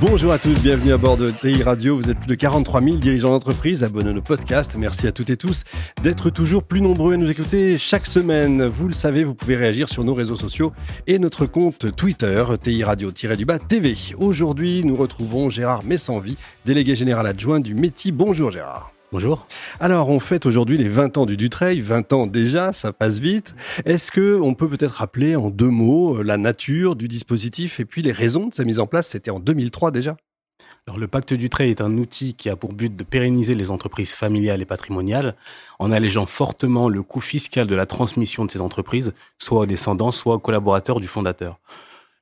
Bonjour à tous, bienvenue à bord de TI Radio. Vous êtes plus de 43 000 dirigeants d'entreprise, abonnés à nos podcasts. Merci à toutes et tous d'être toujours plus nombreux à nous écouter chaque semaine. Vous le savez, vous pouvez réagir sur nos réseaux sociaux et notre compte Twitter, TI Radio-du-bas TV. Aujourd'hui, nous retrouvons Gérard Messanvie, délégué général adjoint du métier. Bonjour Gérard. Bonjour. Alors, on fête aujourd'hui les 20 ans du Dutreil, 20 ans déjà, ça passe vite. Est-ce que on peut peut-être rappeler en deux mots euh, la nature du dispositif et puis les raisons de sa mise en place? C'était en 2003 déjà. Alors, le pacte Dutreil est un outil qui a pour but de pérenniser les entreprises familiales et patrimoniales en allégeant fortement le coût fiscal de la transmission de ces entreprises, soit aux descendants, soit aux collaborateurs du fondateur.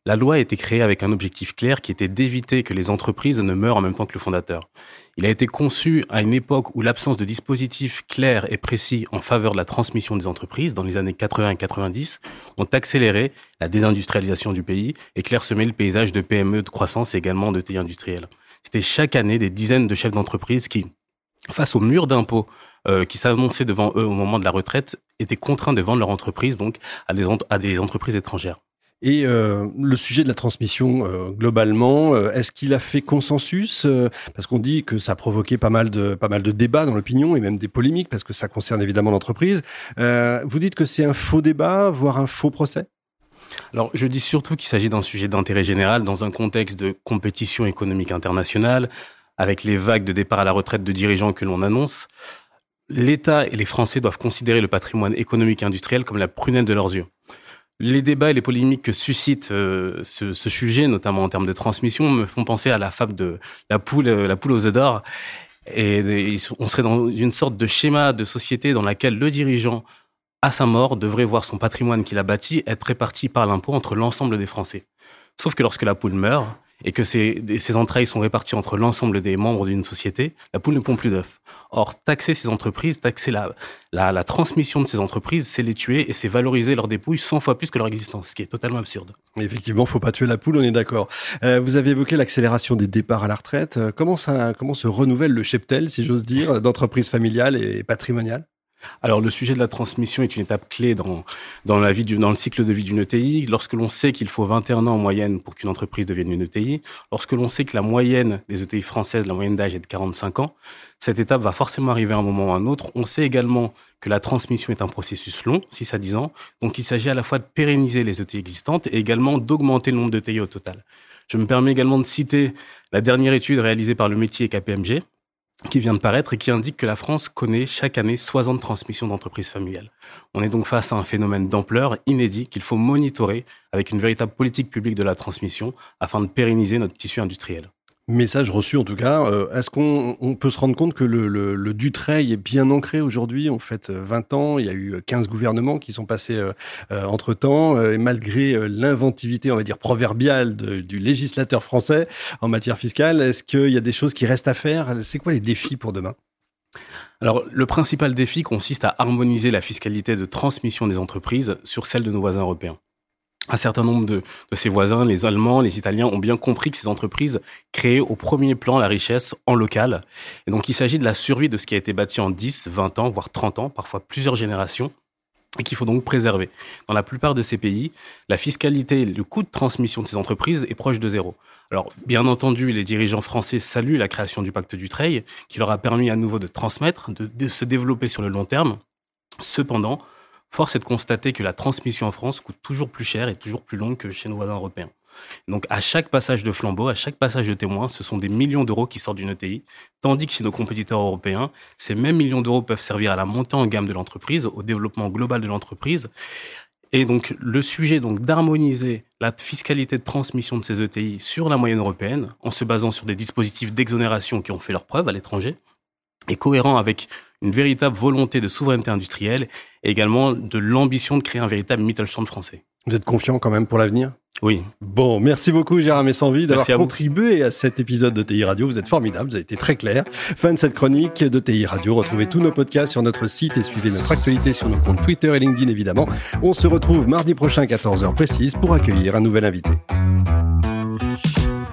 La loi a été créée avec un objectif clair qui était d'éviter que les entreprises ne meurent en même temps que le fondateur. Il a été conçu à une époque où l'absence de dispositifs clairs et précis en faveur de la transmission des entreprises dans les années 80 et 90 ont accéléré la désindustrialisation du pays et clairsemé le paysage de PME de croissance et également de TI industriels. C'était chaque année des dizaines de chefs d'entreprise qui, face au mur d'impôts euh, qui s'annonçait devant eux au moment de la retraite, étaient contraints de vendre leur entreprise donc à des entreprises étrangères. Et euh, le sujet de la transmission, euh, globalement, euh, est-ce qu'il a fait consensus Parce qu'on dit que ça a provoqué pas mal de, pas mal de débats dans l'opinion et même des polémiques, parce que ça concerne évidemment l'entreprise. vous dites que c'est un faux débat, voire un faux procès? Alors, je dis surtout qu'il s'agit d'un sujet d'intérêt général dans un contexte de compétition économique internationale, avec les vagues de départ à la retraite de dirigeants que l'on annonce. L'État et les Français doivent considérer le patrimoine économique et industriel comme la prunelle de leurs yeux. Les débats et les polémiques que suscite euh, ce, sujet, notamment en termes de transmission, me font penser à la fable de la poule, euh, la poule aux œufs d'or. Et, on serait dans une sorte de schéma de société dans laquelle le dirigeant, à sa mort, devrait voir son patrimoine qu'il a bâti être réparti par l'impôt entre l'ensemble des Français. Sauf que lorsque la poule meurt, et que ces, ces entrailles sont réparties entre l'ensemble des membres d'une société, la poule ne pond plus d'œufs. Or, taxer ces entreprises, taxer la, la, la transmission de ces entreprises, c'est les tuer et c'est valoriser leur dépouille 100 fois plus que leur existence, ce qui est totalement absurde. Effectivement, faut pas tuer la poule, on est d'accord. Euh, vous avez évoqué l'accélération des départs à la retraite. Euh, comment, ça, comment se renouvelle le cheptel, si j'ose dire, d'entreprises familiales et patrimoniales? Alors le sujet de la transmission est une étape clé dans, dans, la vie du, dans le cycle de vie d'une ETI. Lorsque l'on sait qu'il faut 21 ans en moyenne pour qu'une entreprise devienne une ETI, lorsque l'on sait que la moyenne des ETI françaises, la moyenne d'âge est de 45 ans, cette étape va forcément arriver à un moment ou à un autre. On sait également que la transmission est un processus long, 6 à 10 ans, donc il s'agit à la fois de pérenniser les ETI existantes et également d'augmenter le nombre d'ETI au total. Je me permets également de citer la dernière étude réalisée par le métier KPMG, qui vient de paraître et qui indique que la France connaît chaque année 60 transmissions d'entreprises familiales. On est donc face à un phénomène d'ampleur inédit qu'il faut monitorer avec une véritable politique publique de la transmission afin de pérenniser notre tissu industriel. Message reçu en tout cas. Euh, est-ce qu'on peut se rendre compte que le, le, Dutreil est bien ancré aujourd'hui En fait, 20 ans, il y a eu 15 gouvernements qui sont passés euh, euh, entre-temps, et malgré l'inventivité, on va dire, proverbiale du législateur français en matière fiscale, est-ce qu'il y a des choses qui restent à faire? C'est quoi les défis pour demain? Alors, le principal défi consiste à harmoniser la fiscalité de transmission des entreprises sur celle de nos voisins européens un certain nombre de, ses voisins, les Allemands, les Italiens, ont bien compris que ces entreprises créaient au premier plan la richesse en local. Et donc, il s'agit de la survie de ce qui a été bâti en 10, 20 ans, voire 30 ans, parfois plusieurs générations, et qu'il faut donc préserver. Dans la plupart de ces pays, la fiscalité, le coût de transmission de ces entreprises est proche de zéro. Alors, bien entendu, les dirigeants français saluent la création du pacte du Treil, qui leur a permis à nouveau de transmettre, de se développer sur le long terme. Cependant, force est de constater que la transmission en France coûte toujours plus cher et toujours plus longue que chez nos voisins européens. Donc à chaque passage de flambeau, à chaque passage de témoin, ce sont des millions d'euros qui sortent d'une ETI, tandis que chez nos compétiteurs européens, ces mêmes millions d'euros peuvent servir à la montée en gamme de l'entreprise, au développement global de l'entreprise. Et donc le sujet donc d'harmoniser la fiscalité de transmission de ces ETI sur la moyenne européenne, en se basant sur des dispositifs d'exonération qui ont fait leurs preuves à l'étranger, est cohérent avec une véritable volonté de souveraineté industrielle et également de l'ambition de créer un véritable Mittelstand français. Vous êtes confiant quand même pour l'avenir? Oui. Bon, merci beaucoup Gérard Messanvie d'avoir contribué à cet épisode de TI Radio. Vous êtes formidable, vous avez été très clair. Fin de cette chronique de TI Radio. Retrouvez tous nos podcasts sur notre site et suivez notre actualité sur nos comptes Twitter et LinkedIn évidemment. On se retrouve mardi prochain à 14h précise pour accueillir un nouvel invité.